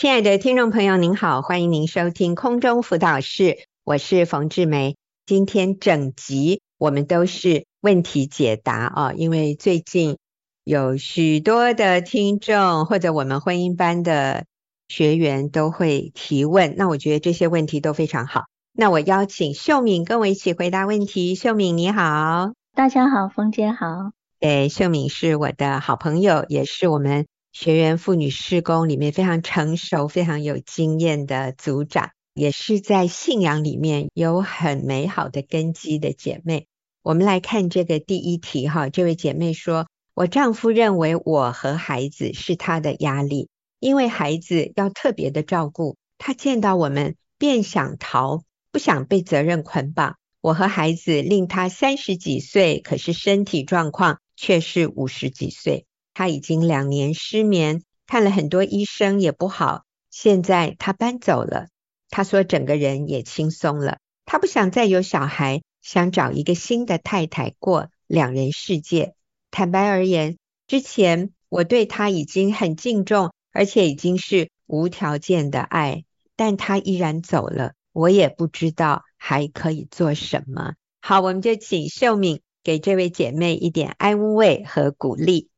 亲爱的听众朋友，您好，欢迎您收听空中辅导室，我是冯志梅。今天整集我们都是问题解答啊，因为最近有许多的听众或者我们婚姻班的学员都会提问，那我觉得这些问题都非常好。那我邀请秀敏跟我一起回答问题。秀敏你好，大家好，冯姐好。对，秀敏是我的好朋友，也是我们。学员妇女事工里面非常成熟、非常有经验的组长，也是在信仰里面有很美好的根基的姐妹。我们来看这个第一题哈，这位姐妹说：“我丈夫认为我和孩子是他的压力，因为孩子要特别的照顾，他见到我们便想逃，不想被责任捆绑。我和孩子令他三十几岁，可是身体状况却是五十几岁。”他已经两年失眠，看了很多医生也不好。现在他搬走了，他说整个人也轻松了。他不想再有小孩，想找一个新的太太过两人世界。坦白而言，之前我对他已经很敬重，而且已经是无条件的爱，但他依然走了，我也不知道还可以做什么。好，我们就请秀敏给这位姐妹一点安慰和鼓励。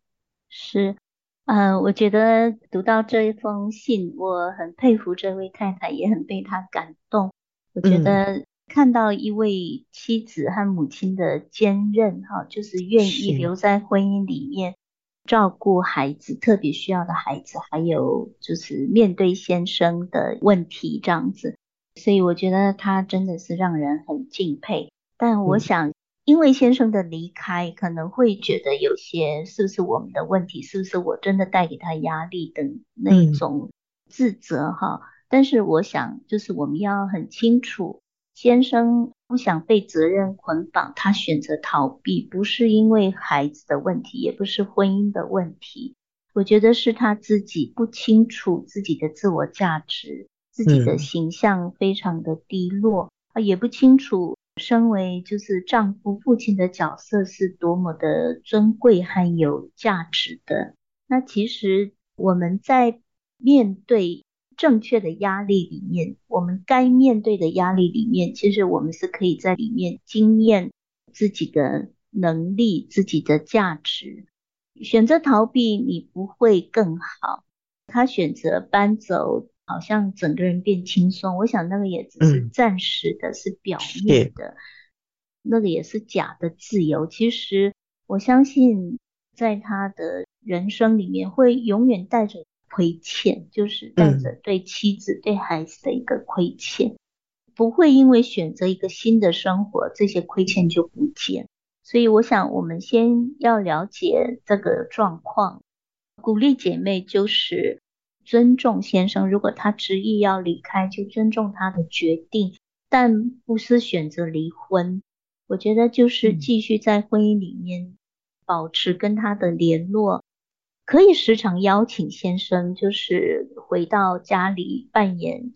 是，呃，我觉得读到这一封信，我很佩服这位太太，也很被她感动。我觉得看到一位妻子和母亲的坚韧，哈，就是愿意留在婚姻里面照顾孩子，特别需要的孩子，还有就是面对先生的问题这样子。所以我觉得她真的是让人很敬佩。但我想。嗯因为先生的离开，可能会觉得有些是不是我们的问题，是不是我真的带给他压力的那种自责哈、嗯。但是我想，就是我们要很清楚，先生不想被责任捆绑，他选择逃避，不是因为孩子的问题，也不是婚姻的问题。我觉得是他自己不清楚自己的自我价值，自己的形象非常的低落啊、嗯，也不清楚。身为就是丈夫、父亲的角色是多么的尊贵和有价值的。那其实我们在面对正确的压力里面，我们该面对的压力里面，其实我们是可以在里面经验自己的能力、自己的价值。选择逃避，你不会更好。他选择搬走。好像整个人变轻松，我想那个也只是暂时的，嗯、是表面的，那个也是假的自由。其实我相信，在他的人生里面，会永远带着亏欠，就是带着对妻子、嗯、对孩子的一个亏欠，不会因为选择一个新的生活，这些亏欠就不见。所以，我想我们先要了解这个状况，鼓励姐妹就是。尊重先生，如果他执意要离开，就尊重他的决定，但不是选择离婚。我觉得就是继续在婚姻里面保持跟他的联络，嗯、可以时常邀请先生，就是回到家里扮演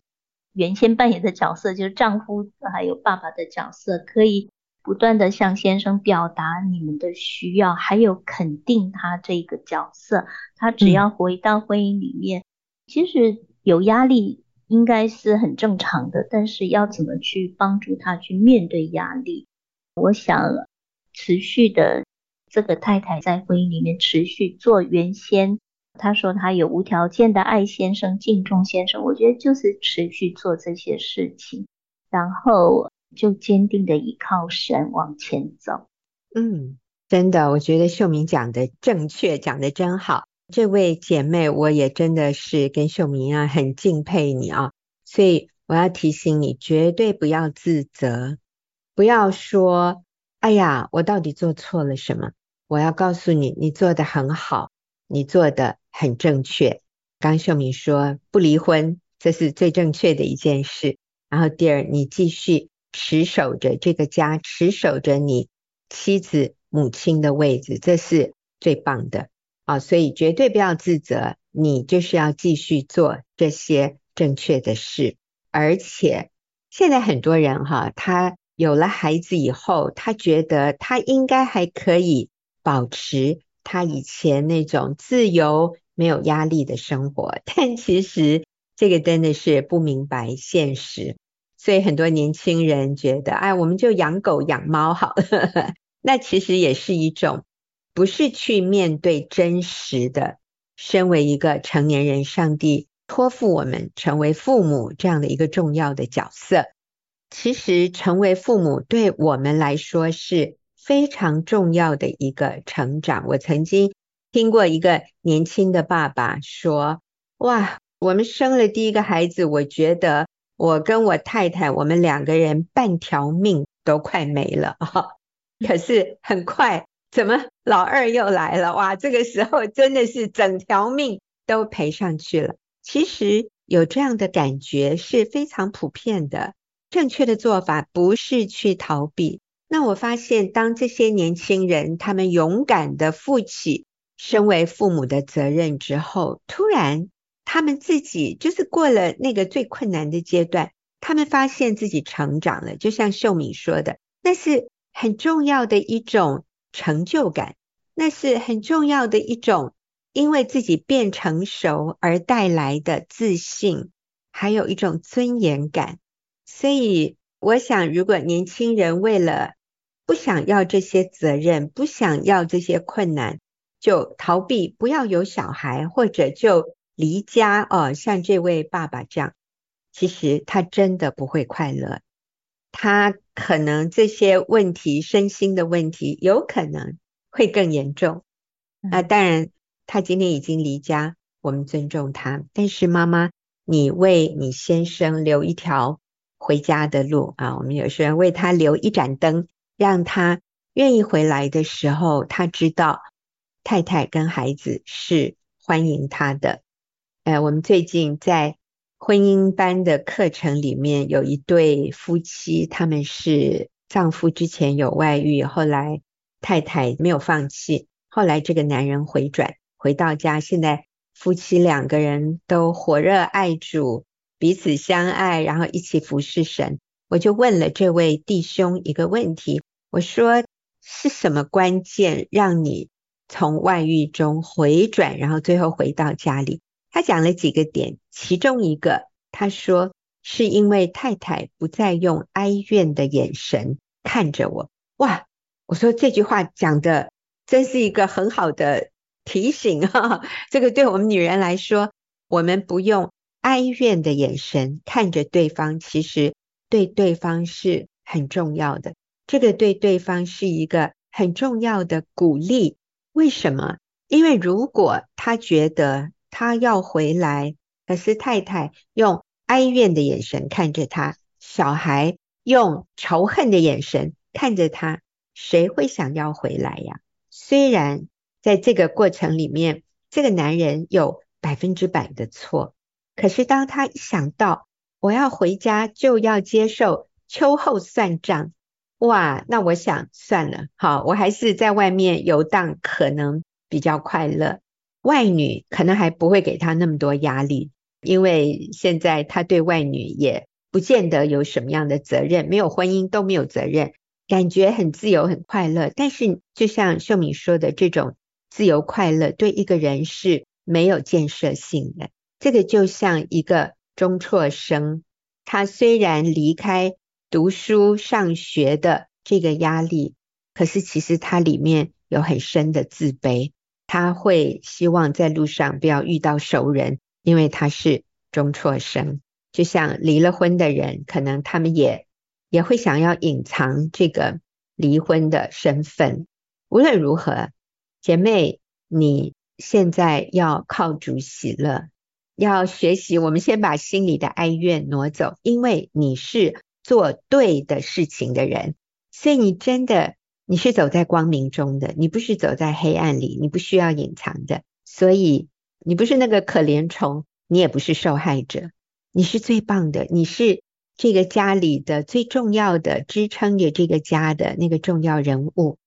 原先扮演的角色，就是丈夫还有爸爸的角色，可以不断的向先生表达你们的需要，还有肯定他这个角色。他只要回到婚姻里面。嗯其实有压力应该是很正常的，但是要怎么去帮助他去面对压力？我想持续的这个太太在婚姻里面持续做原先，她说她有无条件的爱先生、敬重先生，我觉得就是持续做这些事情，然后就坚定的依靠神往前走。嗯，真的，我觉得秀敏讲的正确，讲的真好。这位姐妹，我也真的是跟秀敏一样很敬佩你啊，所以我要提醒你，绝对不要自责，不要说，哎呀，我到底做错了什么？我要告诉你，你做得很好，你做得很正确。刚秀敏说不离婚，这是最正确的一件事。然后第二，你继续持守着这个家，持守着你妻子、母亲的位置，这是最棒的。啊，所以绝对不要自责，你就是要继续做这些正确的事。而且现在很多人哈，他有了孩子以后，他觉得他应该还可以保持他以前那种自由、没有压力的生活。但其实这个真的是不明白现实，所以很多年轻人觉得，哎，我们就养狗养猫好了。那其实也是一种，不是去面对真实的，身为一个成年人，上帝托付我们成为父母这样的一个重要的角色。其实成为父母对我们来说是非常重要的一个成长。我曾经听过一个年轻的爸爸说：“哇。”我们生了第一个孩子，我觉得我跟我太太，我们两个人半条命都快没了啊！可是很快，怎么老二又来了？哇，这个时候真的是整条命都赔上去了。其实有这样的感觉是非常普遍的。正确的做法不是去逃避。那我发现，当这些年轻人他们勇敢的负起身为父母的责任之后，突然。他们自己就是过了那个最困难的阶段，他们发现自己成长了，就像秀敏说的，那是很重要的一种成就感，那是很重要的一种因为自己变成熟而带来的自信，还有一种尊严感。所以，我想，如果年轻人为了不想要这些责任，不想要这些困难，就逃避，不要有小孩，或者就。离家哦，像这位爸爸这样，其实他真的不会快乐，他可能这些问题，身心的问题，有可能会更严重。那当然，他今天已经离家，我们尊重他。但是妈妈，你为你先生留一条回家的路啊！我们有时候为他留一盏灯，让他愿意回来的时候，他知道太太跟孩子是欢迎他的。呃，我们最近在婚姻班的课程里面有一对夫妻，他们是丈夫之前有外遇，后来太太没有放弃，后来这个男人回转回到家，现在夫妻两个人都火热爱主，彼此相爱，然后一起服侍神。我就问了这位弟兄一个问题，我说是什么关键让你从外遇中回转，然后最后回到家里？他讲了几个点，其中一个他说是因为太太不再用哀怨的眼神看着我。哇，我说这句话讲的真是一个很好的提醒哈。这个对我们女人来说，我们不用哀怨的眼神看着对方，其实对对方是很重要的。这个对对方是一个很重要的鼓励。为什么？因为如果他觉得他要回来，可是太太用哀怨的眼神看着他，小孩用仇恨的眼神看着他，谁会想要回来呀？虽然在这个过程里面，这个男人有百分之百的错，可是当他一想到我要回家就要接受秋后算账，哇，那我想算了，好，我还是在外面游荡，可能比较快乐。外女可能还不会给他那么多压力，因为现在他对外女也不见得有什么样的责任，没有婚姻都没有责任，感觉很自由很快乐。但是就像秀敏说的，这种自由快乐对一个人是没有建设性的。这个就像一个中辍生，他虽然离开读书上学的这个压力，可是其实他里面有很深的自卑。他会希望在路上不要遇到熟人，因为他是中辍生。就像离了婚的人，可能他们也也会想要隐藏这个离婚的身份。无论如何，姐妹，你现在要靠主喜乐，要学习。我们先把心里的哀怨挪走，因为你是做对的事情的人，所以你真的。你是走在光明中的，你不是走在黑暗里，你不需要隐藏的，所以你不是那个可怜虫，你也不是受害者，你是最棒的，你是这个家里的最重要的支撑着这个家的那个重要人物。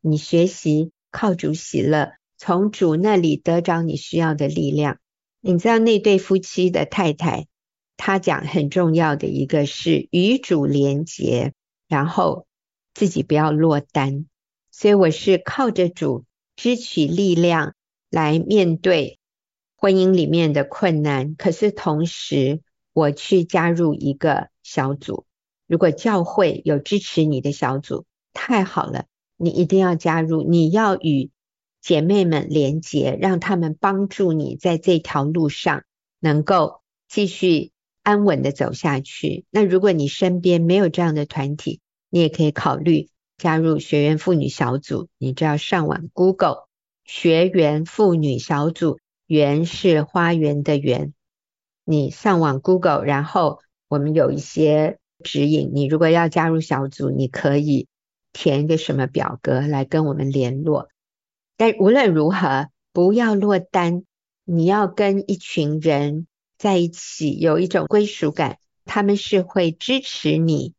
你学习靠主喜乐，从主那里得着你需要的力量。你知道那对夫妻的太太，她讲很重要的一个是与主连结，然后。自己不要落单，所以我是靠着主支取力量来面对婚姻里面的困难，可是同时我去加入一个小组，如果教会有支持你的小组，太好了，你一定要加入，你要与姐妹们连结，让他们帮助你在这条路上能够继续安稳的走下去。那如果你身边没有这样的团体，你也可以考虑加入学员妇女小组，你只要上网 Google 学员妇女小组。园是花园的园，你上网 Google，然后我们有一些指引。你如果要加入小组，你可以填一个什么表格来跟我们联络。但无论如何，不要落单，你要跟一群人在一起，有一种归属感，他们是会支持你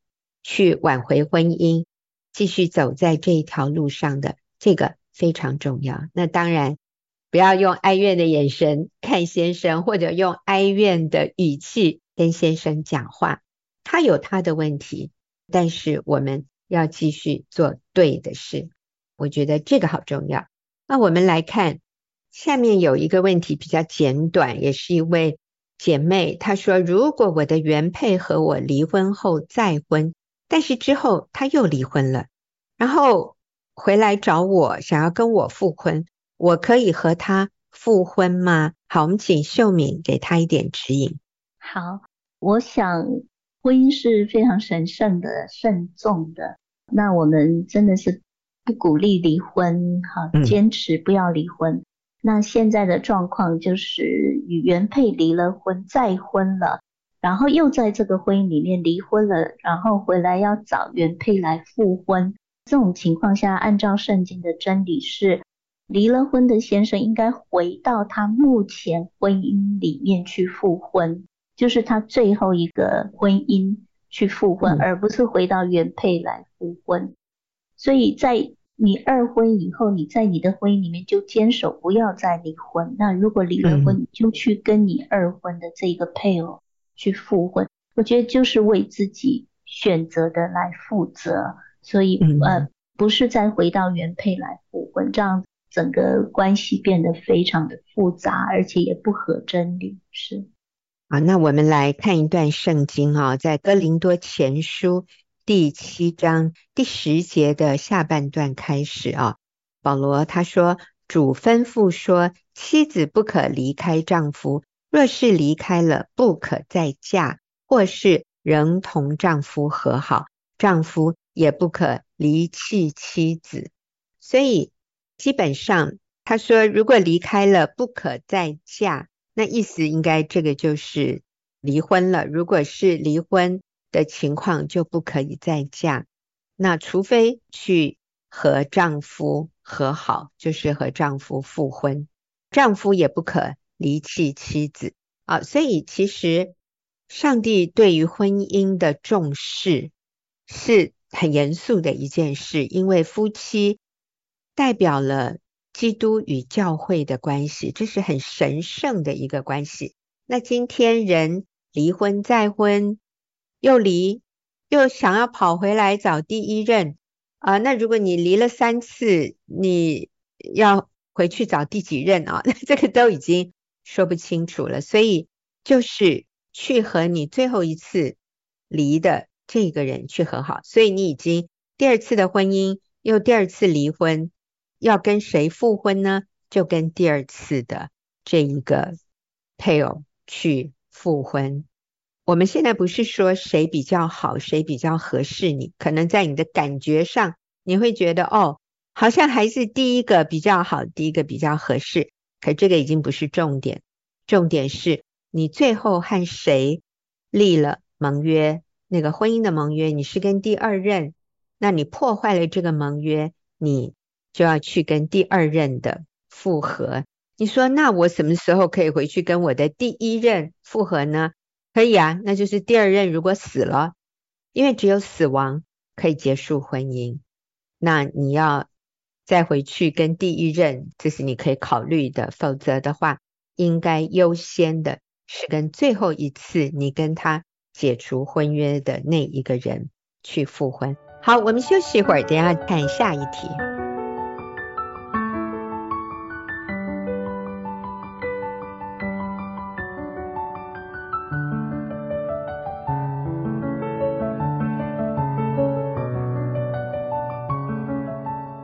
去挽回婚姻，继续走在这一条路上的，这个非常重要。那当然。不要用哀怨的眼神看先生，或者用哀怨的语气跟先生讲话。他有他的问题，但是我们要继续做对的事。我觉得这个好重要。那我们来看下面有一个问题比较简短，也是一位姐妹她说：“如果我的原配和我离婚后再婚，但是之后他又离婚了，然后回来找我，想要跟我复婚。”我可以和他复婚吗？好，我们请秀敏给他一点指引。好，我想婚姻是非常神圣的、慎重的。那我们真的是不鼓励离婚，哈，坚持不要离婚。嗯。那现在的状况就是与原配离了婚，再婚了，然后又在这个婚姻里面离婚了，然后回来要找原配来复婚。这种情况下，按照圣经的真理是。离了婚的先生应该回到他目前婚姻里面去复婚，就是他最后一个婚姻去复婚，而不是回到原配来复婚。所以在你二婚以后，你在你的婚姻里面就坚守不要再离婚。那如果离了婚，你就去跟你二婚的这个配偶去复婚。我觉得就是为自己选择的来负责，所以呃，不是再回到原配来复婚这样。整个关系变得非常的复杂，而且也不合真理。是啊，那我们来看一段圣经啊，在哥林多前书第七章第十节的下半段开始啊，保罗他说：“主吩咐说，妻子不可离开丈夫，若是离开了，不可再嫁，或是仍同丈夫和好，丈夫也不可离弃妻子。”所以。基本上，他说如果离开了不可再嫁，那意思应该这个就是离婚了。如果是离婚的情况，就不可以再嫁。那除非去和丈夫和好，就是和丈夫复婚，丈夫也不可离弃妻子啊。所以其实上帝对于婚姻的重视是很严肃的一件事，因为夫妻。代表了基督与教会的关系，这是很神圣的一个关系。那今天人离婚再婚，又离，又想要跑回来找第一任啊、那如果你离了三次，你要回去找第几任啊？这个都已经说不清楚了。所以就是去和你最后一次离的这个人去和好。所以你已经第二次的婚姻，又第二次离婚。要跟谁复婚呢？就跟第二次的这一个配偶去复婚。我们现在不是说谁比较好，谁比较合适你，可能在你的感觉上，你会觉得哦，好像还是第一个比较好，第一个比较合适。可这个已经不是重点，重点是你最后和谁立了盟约，那个婚姻的盟约，你是跟第二任，那你破坏了这个盟约，你。就要去跟第二任的复合。你说，那我什么时候可以回去跟我的第一任复合呢？可以啊，那就是第二任如果死了，因为只有死亡可以结束婚姻。那你要再回去跟第一任，这是你可以考虑的。否则的话，应该优先的是跟最后一次你跟他解除婚约的那一个人去复婚。好，我们休息一会儿，等下看下一题。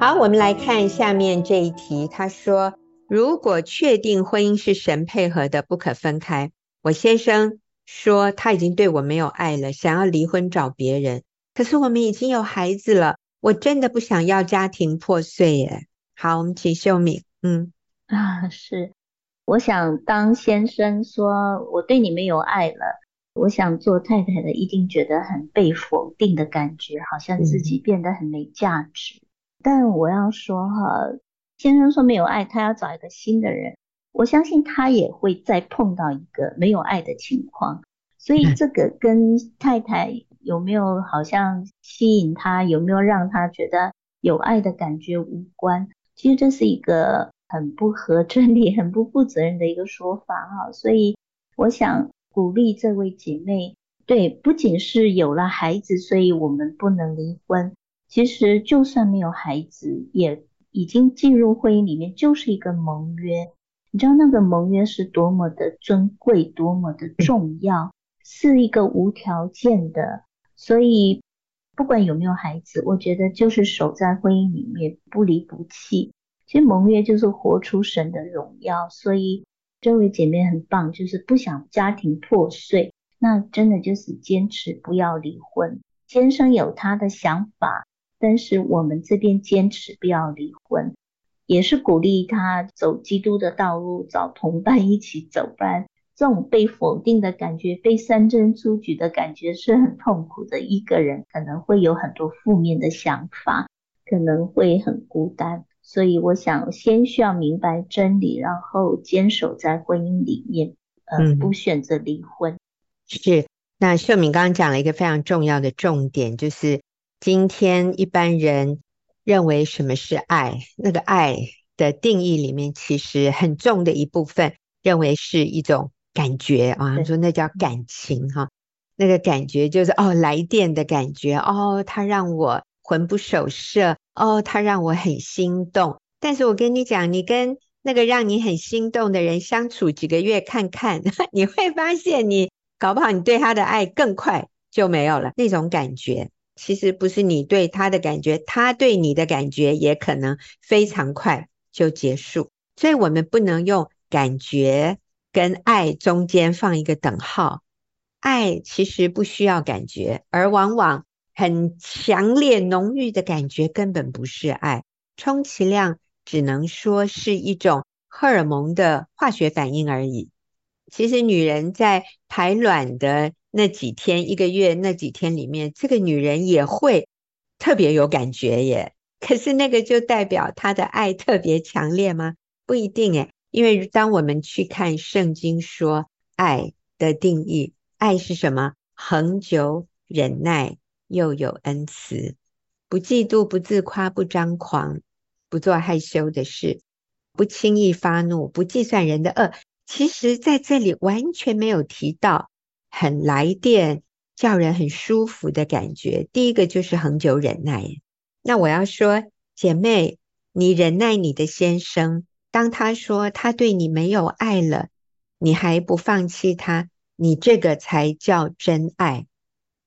好，我们来看下面这一题。他说，如果确定婚姻是神配合的，不可分开，我先生说他已经对我没有爱了，想要离婚找别人。可是我们已经有孩子了，我真的不想要家庭破碎耶。好，我们请秀敏。嗯啊，是，我想当先生说我对你没有爱了，我想做太太的一定觉得很被否定的感觉，好像自己变得很没价值。嗯、但我要说哈，先生说没有爱，他要找一个新的人，我相信他也会再碰到一个没有爱的情况，所以这个跟太太。有没有好像吸引他？有没有让他觉得有爱的感觉无关？其实这是一个很不合真理、很不负责任的一个说法哈。所以我想鼓励这位姐妹，对，不仅是有了孩子，所以我们不能离婚。其实就算没有孩子，也已经进入婚姻里面，就是一个盟约。你知道那个盟约是多么的尊贵，多么的重要，是一个无条件的。所以，不管有没有孩子，我觉得就是守在婚姻里面不离不弃。其实盟约就是活出神的荣耀。所以这位姐妹很棒，就是不想家庭破碎，那真的就是坚持不要离婚。先生有他的想法，但是我们这边坚持不要离婚，也是鼓励他走基督的道路，找同伴一起走不然。这种被否定的感觉，被三针出局的感觉是很痛苦的。一个人可能会有很多负面的想法，可能会很孤单。所以我想先需要明白真理，然后坚守在婚姻里面，呃，不选择离婚。嗯，是。那秀敏刚刚讲了一个非常重要的重点，就是今天一般人认为什么是爱，那个爱的定义里面，其实很重的一部分认为是一种。感觉啊，说那叫感情哈，那个感觉就是哦，来电的感觉哦，它让我魂不守舍哦，它让我很心动。但是我跟你讲，你跟那个让你很心动的人相处几个月看看，你会发现你搞不好你对他的爱更快就没有了。那种感觉其实不是你对他的感觉，他对你的感觉也可能非常快就结束。所以我们不能用感觉。跟爱中间放一个等号，爱其实不需要感觉，而往往很强烈浓郁的感觉根本不是爱，充其量只能说是一种荷尔蒙的化学反应而已。其实女人在排卵的那几天、一个月那几天里面，这个女人也会特别有感觉耶。可是那个就代表她的爱特别强烈吗？不一定诶。因为当我们去看圣经说爱的定义，爱是什么？恒久忍耐，又有恩慈，不嫉妒，不自夸，不张狂，不做害羞的事，不轻易发怒，不计算人的恶。其实在这里完全没有提到很来电、叫人很舒服的感觉。第一个就是恒久忍耐。那我要说，姐妹，你忍耐你的先生。当他说他对你没有爱了，你还不放弃他，你这个才叫真爱。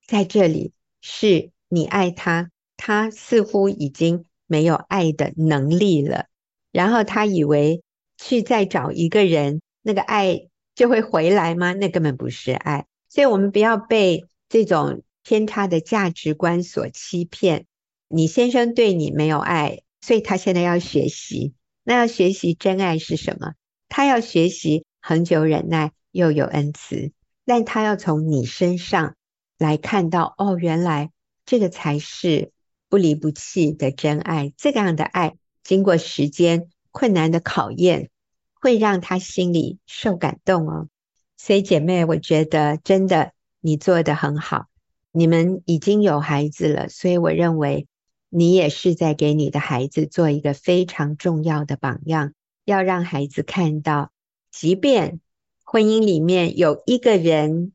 在这里是你爱他，他似乎已经没有爱的能力了，然后他以为去再找一个人，那个爱就会回来吗？那根本不是爱。所以我们不要被这种偏差的价值观所欺骗。你先生对你没有爱，所以他现在要学习。那要学习真爱是什么？他要学习恒久忍耐，又有恩慈。但他要从你身上来看到，哦，原来这个才是不离不弃的真爱。这个样的爱，经过时间困难的考验，会让他心里受感动哦。所以姐妹，我觉得真的你做得很好。你们已经有孩子了，所以我认为。你也是在给你的孩子做一个非常重要的榜样，要让孩子看到，即便婚姻里面有一个人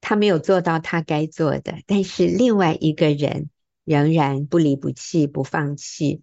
他没有做到他该做的，但是另外一个人仍然不离不弃、不放弃，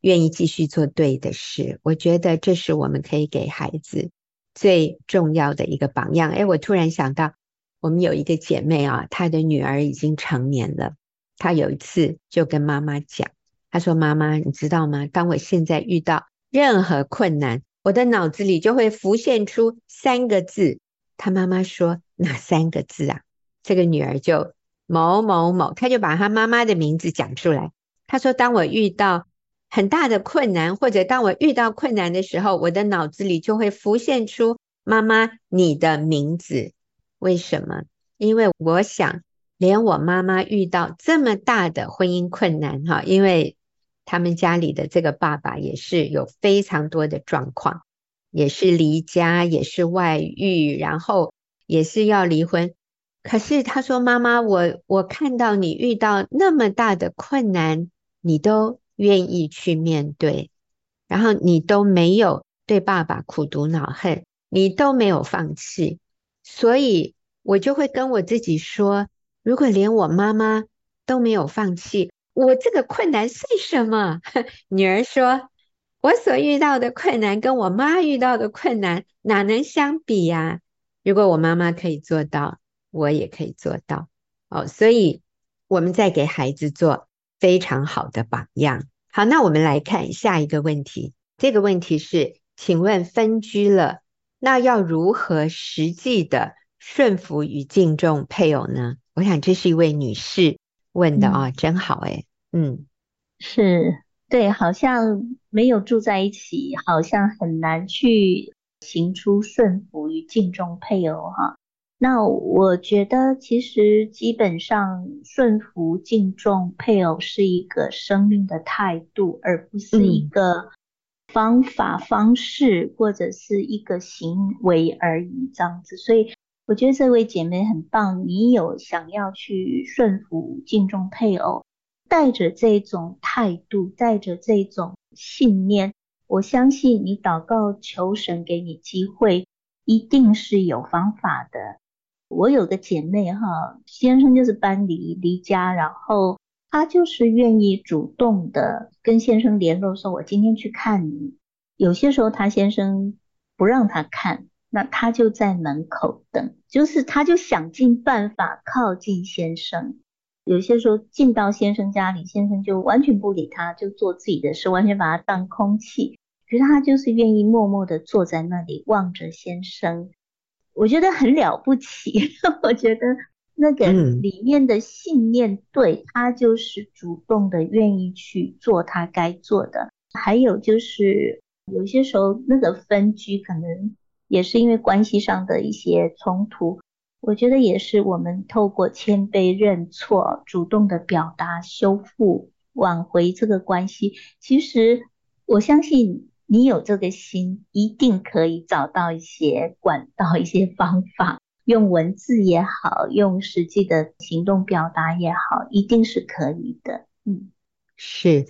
愿意继续做对的事。我觉得这是我们可以给孩子最重要的一个榜样。诶，我突然想到，我们有一个姐妹啊，她的女儿已经成年了。她有一次就跟妈妈讲，她说：“妈妈，你知道吗？当我现在遇到任何困难，我的脑子里就会浮现出三个字。”她妈妈说：“哪三个字啊？”这个女儿就某某某，她就把她妈妈的名字讲出来。她说：“当我遇到很大的困难，或者当我遇到困难的时候，我的脑子里就会浮现出妈妈你的名字。为什么？因为我想，连我妈妈遇到这么大的婚姻困难，哈，因为他们家里的这个爸爸也是有非常多的状况，也是离家，也是外遇，然后也是要离婚。可是他说：‘妈妈，我我看到你遇到那么大的困难，你都愿意去面对，然后你都没有对爸爸苦读恼恨，你都没有放弃，所以。’我就会跟我自己说，如果连我妈妈都没有放弃，我这个困难算什么？女儿说，我所遇到的困难跟我妈遇到的困难哪能相比呀？如果我妈妈可以做到，我也可以做到。哦，所以我们在给孩子做非常好的榜样。好，那我们来看下一个问题。这个问题是，请问分居了，那要如何实际的？顺服与敬重配偶呢？我想这是一位女士问的啊、真好诶。嗯，是对，好像没有住在一起，好像很难去行出顺服与敬重配偶哈。那我觉得其实基本上顺服敬重配偶是一个生命的态度，而不是一个方法方式或者是一个行为而已这样子，所以。我觉得这位姐妹很棒，你有想要去顺服、敬重配偶，带着这种态度，带着这种信念，我相信你祷告求神给你机会，一定是有方法的。我有个姐妹哈，先生就是搬离离家，然后她就是愿意主动的跟先生联络，说我今天去看你。有些时候她先生不让她看。那她就在门口等，就是她就想尽办法靠近先生。有些时候进到先生家里，先生就完全不理她，就做自己的事，完全把她当空气。可是她就是愿意默默的坐在那里望着先生，我觉得很了不起。我觉得那个里面的信念对他就是主动的愿意去做他该做的。还有就是有些时候那个分居可能。也是因为关系上的一些冲突，我觉得也是我们透过谦卑认错、主动的表达、修复、挽回这个关系。其实我相信你有这个心，一定可以找到一些管道、一些方法，用文字也好，用实际的行动表达也好，一定是可以的。嗯，是，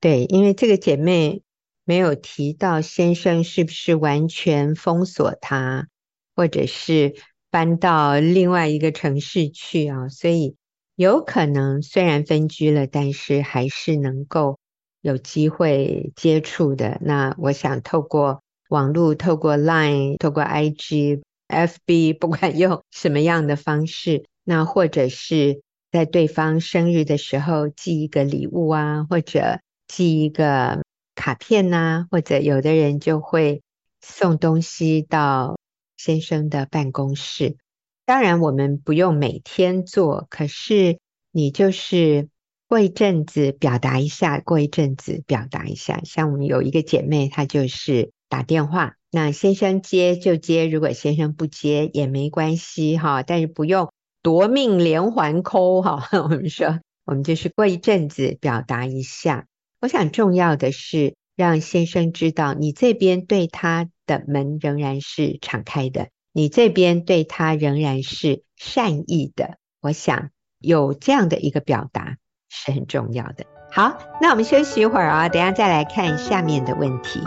对，因为这个姐妹。没有提到先生是不是完全封锁他，或者是搬到另外一个城市去啊？所以有可能虽然分居了，但是还是能够有机会接触的。那我想透过网络、透过 Line、透过 IG、FB，不管用什么样的方式，那或者是在对方生日的时候寄一个礼物啊，或者寄一个。卡片呐、啊，或者有的人就会送东西到先生的办公室。当然，我们不用每天做，可是你就是过一阵子表达一下，过一阵子表达一下。像我们有一个姐妹，她就是打电话，那先生接就接，如果先生不接也没关系哈，但是不用夺命连环扣哈。我们说，我们就是过一阵子表达一下。我想重要的是让先生知道，你这边对他的门仍然是敞开的，你这边对他仍然是善意的。我想有这样的一个表达是很重要的。好，那我们休息一会儿啊，等下再来看下面的问题。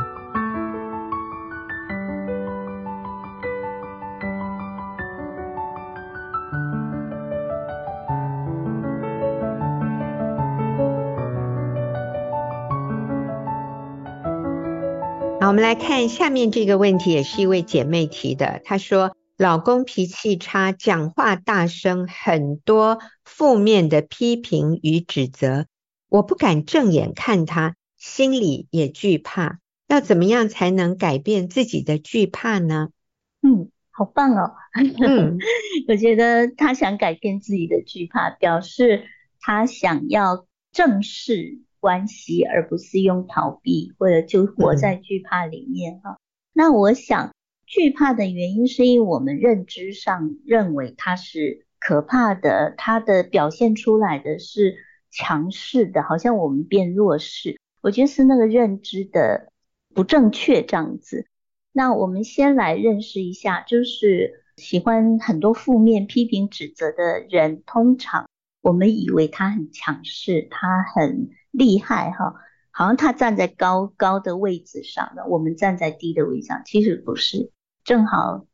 好，我们来看下面这个问题，也是一位姐妹提的。她说，老公脾气差，讲话大声，很多负面的批评与指责。我不敢正眼看他，心里也惧怕。要怎么样才能改变自己的惧怕呢？嗯，好棒哦。嗯，我觉得他想改变自己的惧怕，表示他想要正视关系，而不是用逃避或者就活在惧怕里面哈。嗯，那我想，惧怕的原因是因为我们认知上认为它是可怕的，它的表现出来的是强势的，好像我们变弱势。我觉得是那个认知的不正确这样子。那我们先来认识一下，就是喜欢很多负面批评指责的人，通常我们以为他很强势，他很厉害哈，好像他站在高高的位置上的，我们站在低的位置上，其实不是，正好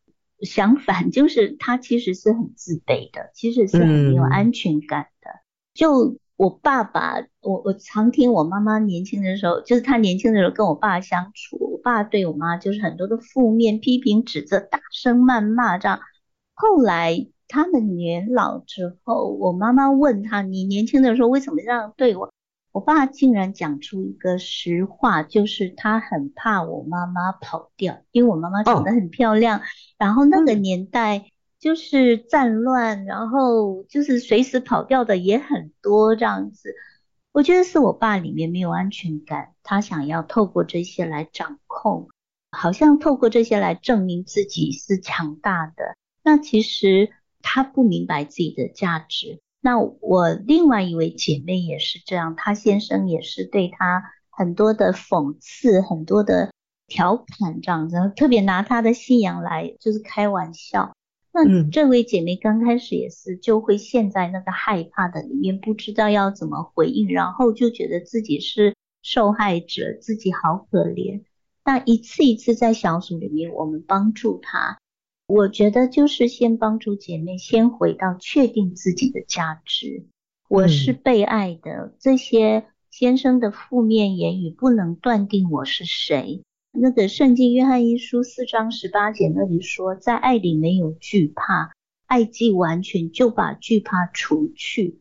相反，就是他其实是很自卑的，其实是很没有安全感的。就我爸爸，我我常听我妈妈年轻的时候，就是他年轻的时候跟我爸相处，我爸对我妈就是很多的负面批评指责，大声谩骂这样。后来他们年老之后，我妈妈问他：“你年轻的时候为什么这样对我？”我爸竟然讲出一个实话，就是他很怕我妈妈跑掉，因为我妈妈长得很漂亮，哦、然后那个年代就是战乱，然后就是随时跑掉的也很多这样子。我觉得是我爸里面没有安全感，他想要透过这些来掌控，好像透过这些来证明自己是强大的。那其实他不明白自己的价值。那我另外一位姐妹也是这样，她先生也是对她很多的讽刺，很多的调侃这样子，特别拿她的信仰来就是开玩笑。那这位姐妹刚开始也是就会陷在那个害怕的里面，不知道要怎么回应，然后就觉得自己是受害者，自己好可怜。那一次一次在小组里面，我们帮助她。我觉得就是先帮助姐妹先回到确定自己的价值，我是被爱的。嗯、这些先生的负面言语不能断定我是谁。那个圣经约翰一书四章十八节那里说，在爱里没有惧怕，爱既完全，就把惧怕除去。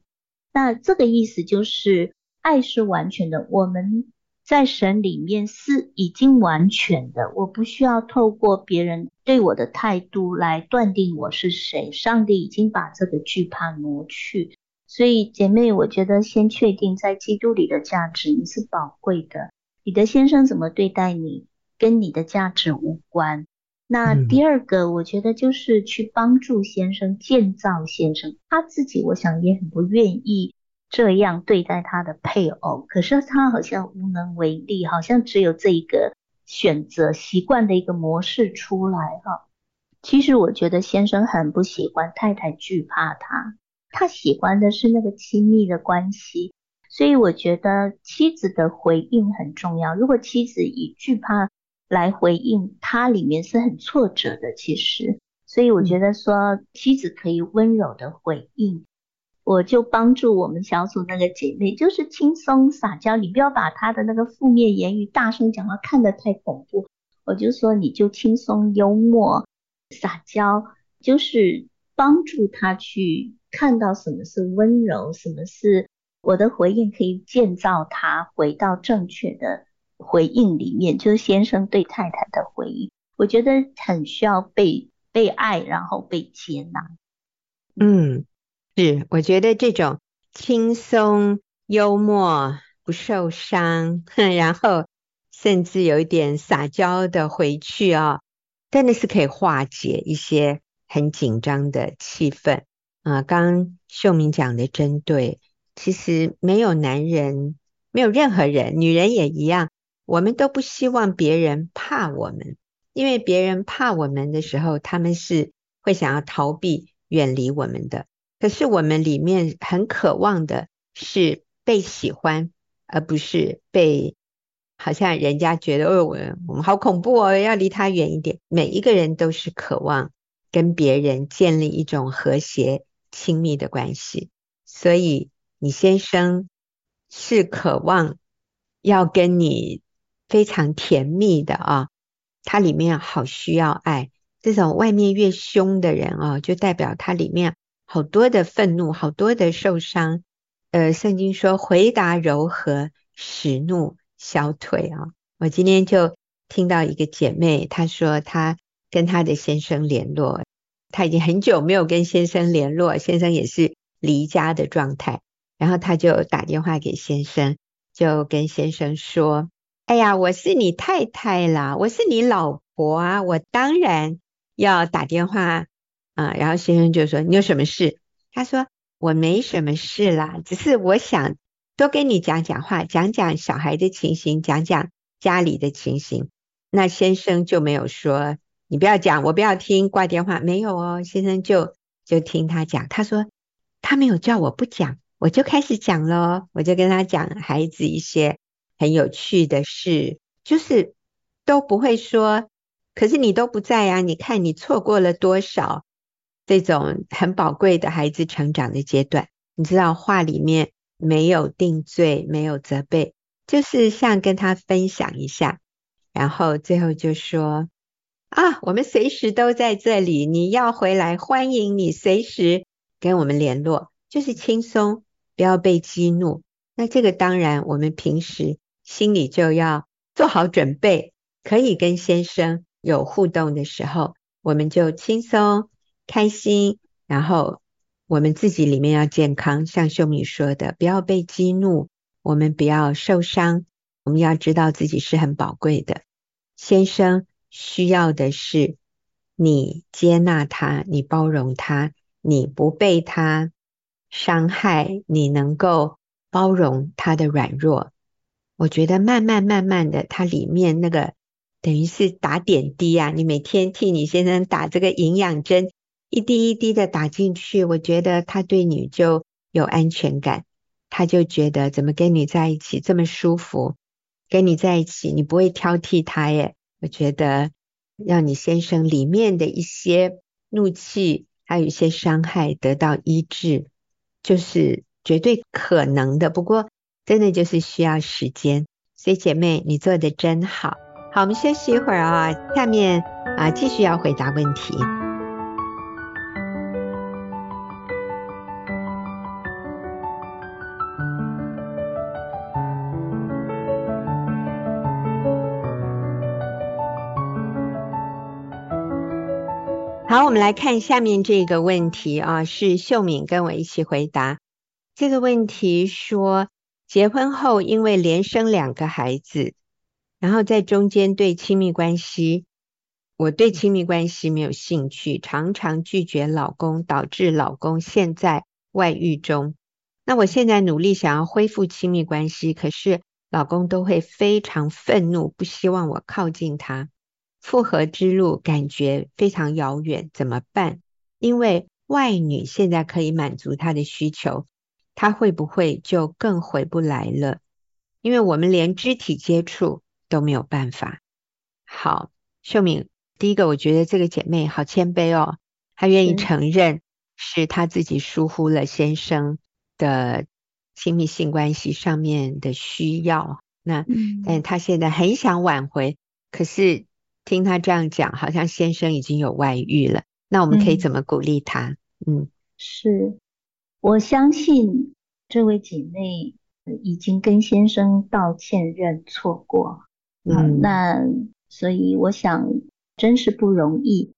那这个意思就是爱是完全的，我们。在神里面是已经完全的，我不需要透过别人对我的态度来断定我是谁。上帝已经把这个惧怕挪去，所以姐妹，我觉得先确定在基督里的价值，你是宝贵的。你的先生怎么对待你，跟你的价值无关。那第二个，我觉得就是去帮助先生，建造先生，他自己我想也很不愿意。这样对待他的配偶，可是他好像无能为力，好像只有这一个选择习惯的一个模式出来哈。其实我觉得先生很不喜欢太太惧怕他，他喜欢的是那个亲密的关系，所以我觉得妻子的回应很重要。如果妻子以惧怕来回应，他里面是很挫折的。其实，所以我觉得说妻子可以温柔的回应。我就帮助我们小组那个姐妹，就是轻松撒娇，你不要把她的那个负面言语大声讲话，看得太恐怖。我就说你就轻松幽默撒娇，就是帮助她去看到什么是温柔，什么是我的回应可以建造她回到正确的回应里面，就是先生对太太的回应。我觉得很需要被被爱，然后被接纳。嗯。是，我觉得这种轻松、幽默、不受伤，然后甚至有一点撒娇的回去啊、哦，真的是可以化解一些很紧张的气氛啊。刚秀敏讲的真对，其实没有男人，没有任何人，女人也一样，我们都不希望别人怕我们，因为别人怕我们的时候，他们是会想要逃避、远离我们的。可是我们里面很渴望的是被喜欢，而不是被好像人家觉得哦，我我们好恐怖哦，要离他远一点。每一个人都是渴望跟别人建立一种和谐亲密的关系，所以你先生是渴望要跟你非常甜蜜的啊，他里面好需要爱。这种外面越凶的人啊，就代表他里面。好多的愤怒，好多的受伤，呃，圣经说回答柔和，使怒消退啊。我今天就听到一个姐妹，她说她跟她的先生联络，她已经很久没有跟先生联络，先生也是离家的状态，然后她就打电话给先生，就跟先生说：“哎呀，我是你太太啦，我是你老婆啊，我当然要打电话啊。”然后先生就说：“你有什么事？”他说。我没什么事啦，只是我想多跟你讲讲话，讲讲小孩的情形，讲讲家里的情形。那先生就没有说你不要讲，我不要听，挂电话。没有哦，先生就就听他讲。他说他没有叫我不讲，我就开始讲咯。我就跟他讲孩子一些很有趣的事，就是都不会说，可是你都不在啊，你看你错过了多少。这种很宝贵的孩子成长的阶段，你知道话里面没有定罪，没有责备，就是像跟他分享一下，然后最后就说啊，我们随时都在这里，你要回来，欢迎你随时跟我们联络，就是轻松，不要被激怒。那这个当然，我们平时心里就要做好准备，可以跟先生有互动的时候，我们就轻松。开心，然后我们自己里面要健康，像秀敏说的，不要被激怒，我们不要受伤，我们要知道自己是很宝贵的。先生需要的是你接纳他，你包容他，你不被他伤害，你能够包容他的软弱。我觉得慢慢慢慢的，他里面那个等于是打点滴啊，你每天替你先生打这个营养针。一滴一滴的打进去，我觉得他对你就有安全感，他就觉得怎么跟你在一起这么舒服，跟你在一起你不会挑剔他耶。我觉得让你先生里面的一些怒气，还有一些伤害得到医治，就是绝对可能的。不过真的就是需要时间，所以姐妹你做的真好。好，我们休息一会儿啊，下面啊继续要回答问题。我们来看下面这个问题啊，是秀敏跟我一起回答这个问题。说结婚后因为连生两个孩子，然后在中间对亲密关系，我对亲密关系没有兴趣，常常拒绝老公，导致老公现在外遇中。那我现在努力想要恢复亲密关系，可是老公都会非常愤怒，不希望我靠近他。复合之路感觉非常遥远，怎么办？因为外女现在可以满足她的需求，她会不会就更回不来了？因为我们连肢体接触都没有办法。好，秀敏，第一个我觉得这个姐妹好谦卑哦，她愿意承认是她自己疏忽了先生的亲密性关系上面的需要。那，嗯，但她现在很想挽回，可是。听他这样讲，好像先生已经有外遇了。那我们可以怎么鼓励他？嗯，嗯，是，我相信这位姐妹已经跟先生道歉认错过。嗯，那所以我想真是不容易。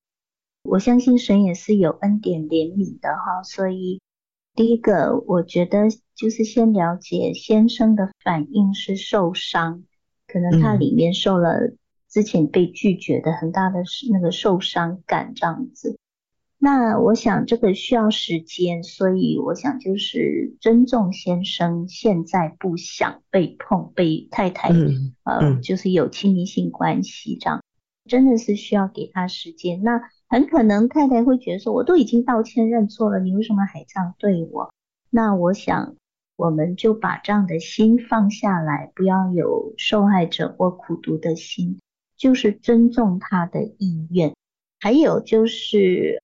我相信神也是有恩典怜悯的哈。所以第一个，我觉得就是先了解先生的反应是受伤，可能他里面受了。之前被拒绝的很大的那个受伤感这样子，那我想这个需要时间，所以我想就是尊重先生现在不想被碰，被太太、嗯、呃就是有亲密性关系这样，真的是需要给他时间。那很可能太太会觉得说，我都已经道歉认错了，你为什么还这样对我？那我想我们就把这样的心放下来，不要有受害者或苦读的心。就是尊重他的意愿，还有就是，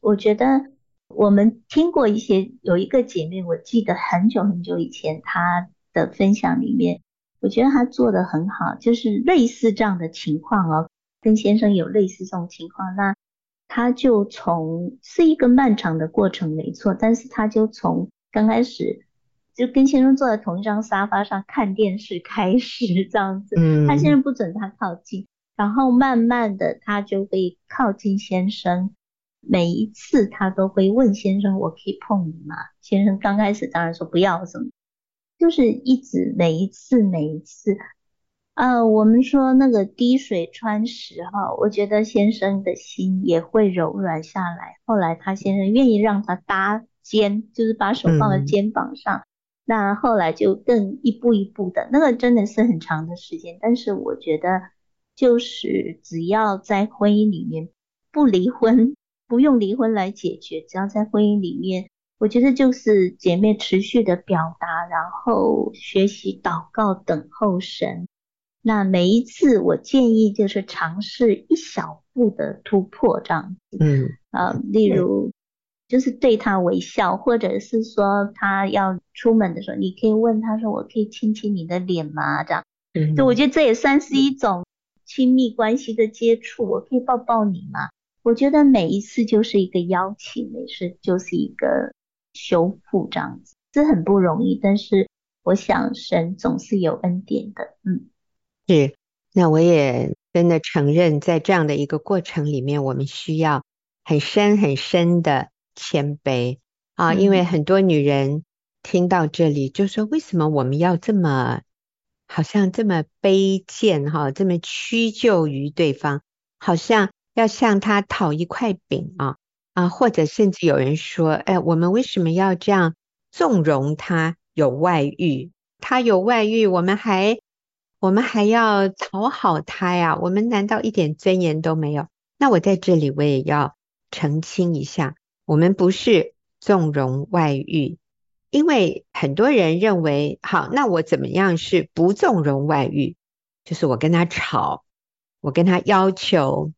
我觉得我们听过一些，有一个姐妹，我记得很久很久以前她的分享里面，我觉得她做得很好，就是类似这样的情况哦，跟先生有类似这种情况，那她就从是一个漫长的过程没错，但是她就从刚开始就跟先生坐在同一张沙发上看电视开始这样子。嗯，他先生不准他靠近，然后慢慢的他就会靠近先生。每一次他都会问先生：“我可以碰你吗？”先生刚开始当然说不要什么，就是一直每一次每一次。呃，我们说那个滴水穿石哈，我觉得先生的心也会柔软下来。后来他先生愿意让他搭肩，就是把手放在肩膀上，嗯、那后来就更一步一步的，那个真的是很长的时间。但是我觉得，就是只要在婚姻里面不离婚。不用离婚来解决，只要在婚姻里面，我觉得就是姐妹持续的表达，然后学习祷告，等候神。那每一次我建议就是尝试一小步的突破这样子，嗯啊，例如就是对他微笑，或者是说他要出门的时候，你可以问他说：“我可以亲亲你的脸吗？”这样，嗯，就我觉得这也算是一种亲密关系的接触，我可以抱抱你吗？我觉得每一次就是一个邀请，每次就是一个修复这样子，这很不容易。但是我想神总是有恩典的，嗯，是。那我也真的承认，在这样的一个过程里面，我们需要很深很深的谦卑啊，因为很多女人听到这里就说：为什么我们要这么好像这么卑贱哈，这么屈就于对方，好像。要向他讨一块饼啊啊，或者甚至有人说，哎，我们为什么要这样纵容他有外遇？他有外遇，我们还我们还要讨好他呀？我们难道一点尊严都没有？那我在这里我也要澄清一下，我们不是纵容外遇，因为很多人认为，好，那我怎么样是不纵容外遇？就是我跟他吵，我跟他要求。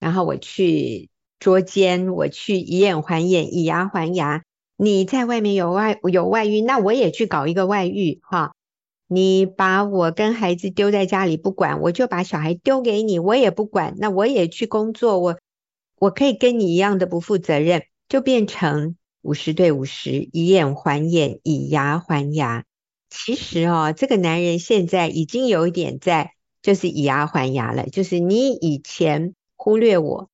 然后我去捉奸，我去以眼还眼，以牙还牙。你在外面有外有外遇，那我也去搞一个外遇哈。你把我跟孩子丢在家里不管，我就把小孩丢给你，我也不管。那我也去工作，我我可以跟你一样的不负责任，就变成五十对五十，以眼还眼，以牙还牙。其实哦，这个男人现在已经有一点在，就是以牙还牙了，就是你以前。忽略我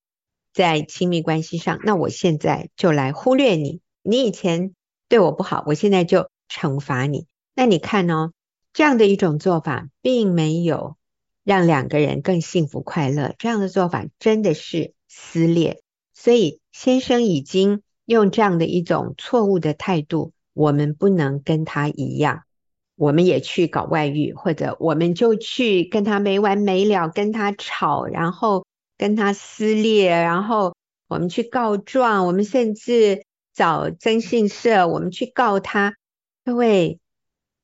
在亲密关系上，那我现在就来忽略你。你以前对我不好，我现在就惩罚你。那你看哦，这样的一种做法，并没有让两个人更幸福快乐。这样的做法真的是撕裂。所以先生已经用这样的一种错误的态度，我们不能跟他一样，我们也去搞外遇，或者我们就去跟他没完没了，跟他吵，然后。跟他撕裂，然后我们去告状，我们甚至找征信社，我们去告他。各位，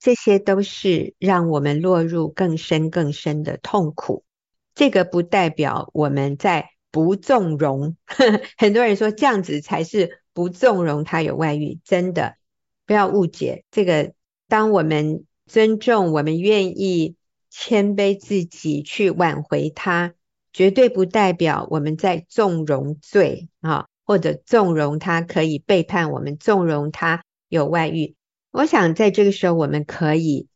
这些都是让我们落入更深更深的痛苦。这个不代表我们在不纵容，很多人说这样子才是不纵容他有外遇，真的不要误解。这个，当我们尊重，我们愿意谦卑自己去挽回他。绝对不代表我们在纵容罪啊，或者纵容他可以背叛我们，纵容他有外遇。我想在这个时候，我们可以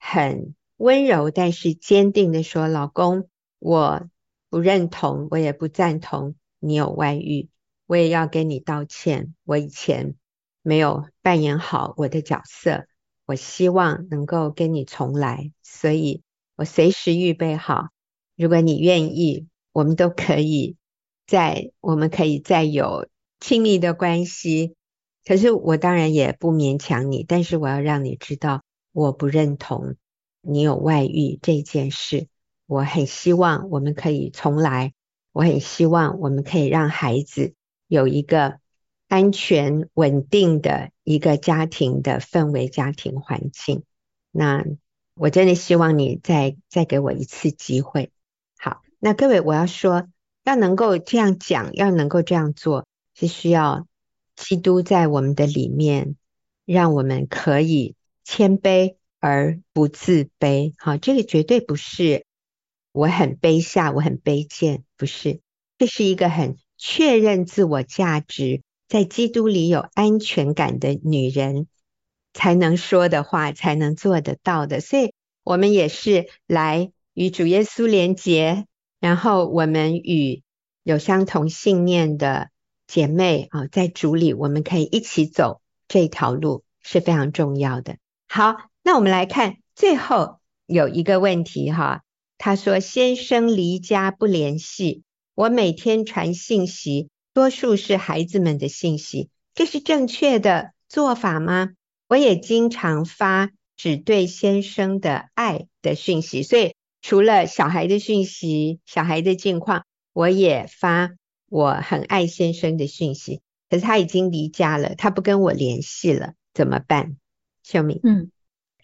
很温柔，但是坚定的说：“老公，我不认同，我也不赞同你有外遇，我也要跟你道歉。我以前没有扮演好我的角色，我希望能够跟你重来，所以我随时预备好。”如果你愿意，我们都可以再，我们可以再有亲密的关系。可是我当然也不勉强你，但是我要让你知道，我不认同你有外遇这件事。我很希望我们可以重来，我很希望我们可以让孩子有一个安全稳定的一个家庭的氛围、家庭环境。那我真的希望你再再给我一次机会。好那各位，我要说，要能够这样讲，要能够这样做，是需要基督在我们的里面，让我们可以谦卑而不自卑。好，这个绝对不是我很卑下，我很卑贱，不是，这是一个很确认自我价值，在基督里有安全感的女人才能说的话，才能做得到的。所以，我们也是来与主耶稣连结，然后我们与有相同信念的姐妹啊，在主里，我们可以一起走这条路，是非常重要的。好，那我们来看最后有一个问题哈，他说：“先生离家不联系，我每天传信息，多数是孩子们的信息，这是正确的做法吗？”我也经常发只对先生的爱的讯息，所以除了小孩的讯息、小孩的近况，我也发我很爱先生的讯息。可是他已经离家了，他不跟我联系了，怎么办？秀敏，嗯，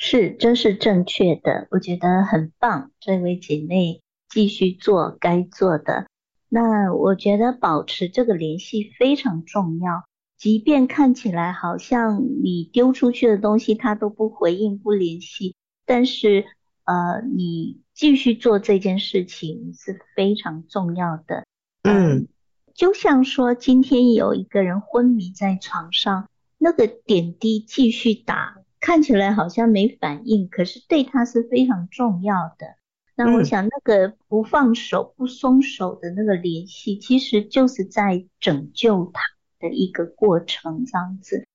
是，真是正确的，我觉得很棒。这位姐妹继续做该做的。那我觉得保持这个联系非常重要。即便看起来好像你丢出去的东西他都不回应、不联系，但是呃，你继续做这件事情是非常重要的。嗯，就像说今天有一个人昏迷在床上，那个点滴继续打，看起来好像没反应，可是对他是非常重要的。那我想那个不放手、不松手的那个联系，其实就是在拯救他。的一个过程，这样子。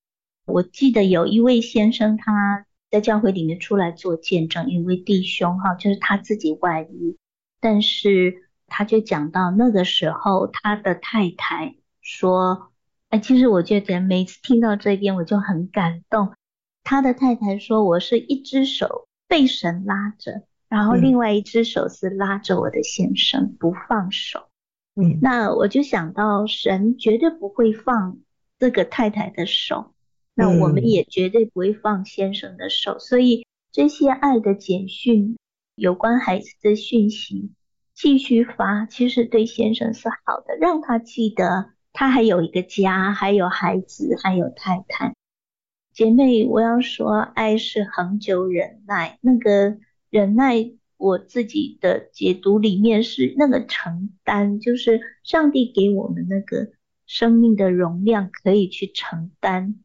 我记得有一位先生，他在教会里面出来做见证，一位弟兄哈，就是他自己外遇，但是他就讲到那个时候，他的太太说，哎，其实我觉得每次听到这边我就很感动。他的太太说，我是一只手被神拉着，然后另外一只手是拉着我的先生不放手。嗯，那我就想到，神绝对不会放这个太太的手，那我们也绝对不会放先生的手，所以这些爱的简讯，有关孩子的讯息，继续发，其实对先生是好的，让他记得他还有一个家，还有孩子，还有太太。姐妹，我要说，爱是恒久忍耐，那个忍耐。我自己的解读里面是那个承担，就是上帝给我们那个生命的容量，可以去承担。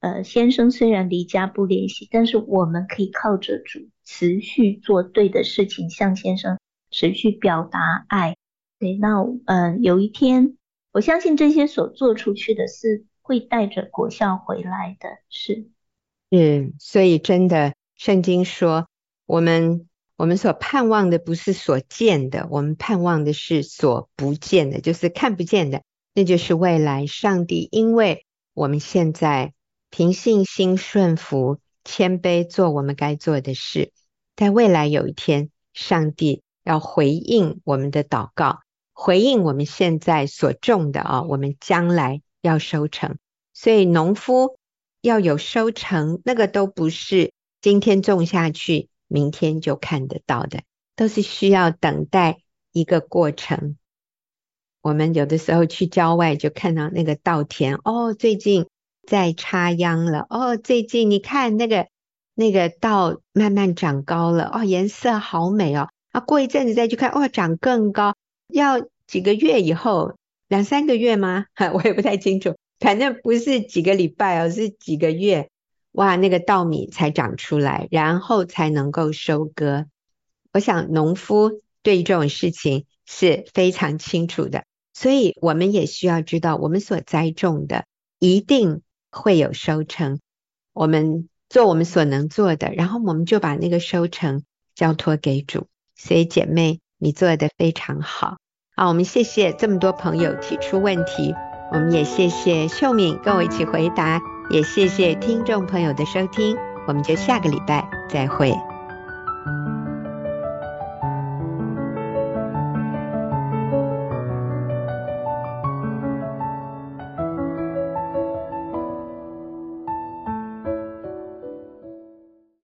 呃，先生虽然离家不联系，但是我们可以靠着主持续做对的事情，向先生持续表达爱。对，那嗯、呃，有一天，我相信这些所做出去的事会带着果效回来的。是，嗯，所以真的，圣经说我们。我们所盼望的不是所见的，我们盼望的是所不见的，就是看不见的，那就是未来。上帝因为我们现在凭信心顺服、谦卑做我们该做的事，在未来有一天，上帝要回应我们的祷告，回应我们现在所种的啊，我们将来要收成。所以农夫要有收成，那个都不是今天种下去。明天就看得到的，都是需要等待一个过程。我们有的时候去郊外就看到那个稻田，哦，最近在插秧了，哦，最近你看那个那个稻慢慢长高了，哦，颜色好美哦。啊，过一阵子再去看，哦，长更高，要几个月以后，两三个月吗？哈，我也不太清楚，反正不是几个礼拜哦，是几个月。哇，那个稻米才长出来，然后才能够收割。我想农夫对这种事情是非常清楚的，所以我们也需要知道，我们所栽种的一定会有收成。我们做我们所能做的，然后我们就把那个收成交托给主。所以姐妹，你做得非常好。好，我们谢谢这么多朋友提出问题，我们也谢谢秀敏跟我一起回答。也谢谢听众朋友的收听，我们就下个礼拜再会。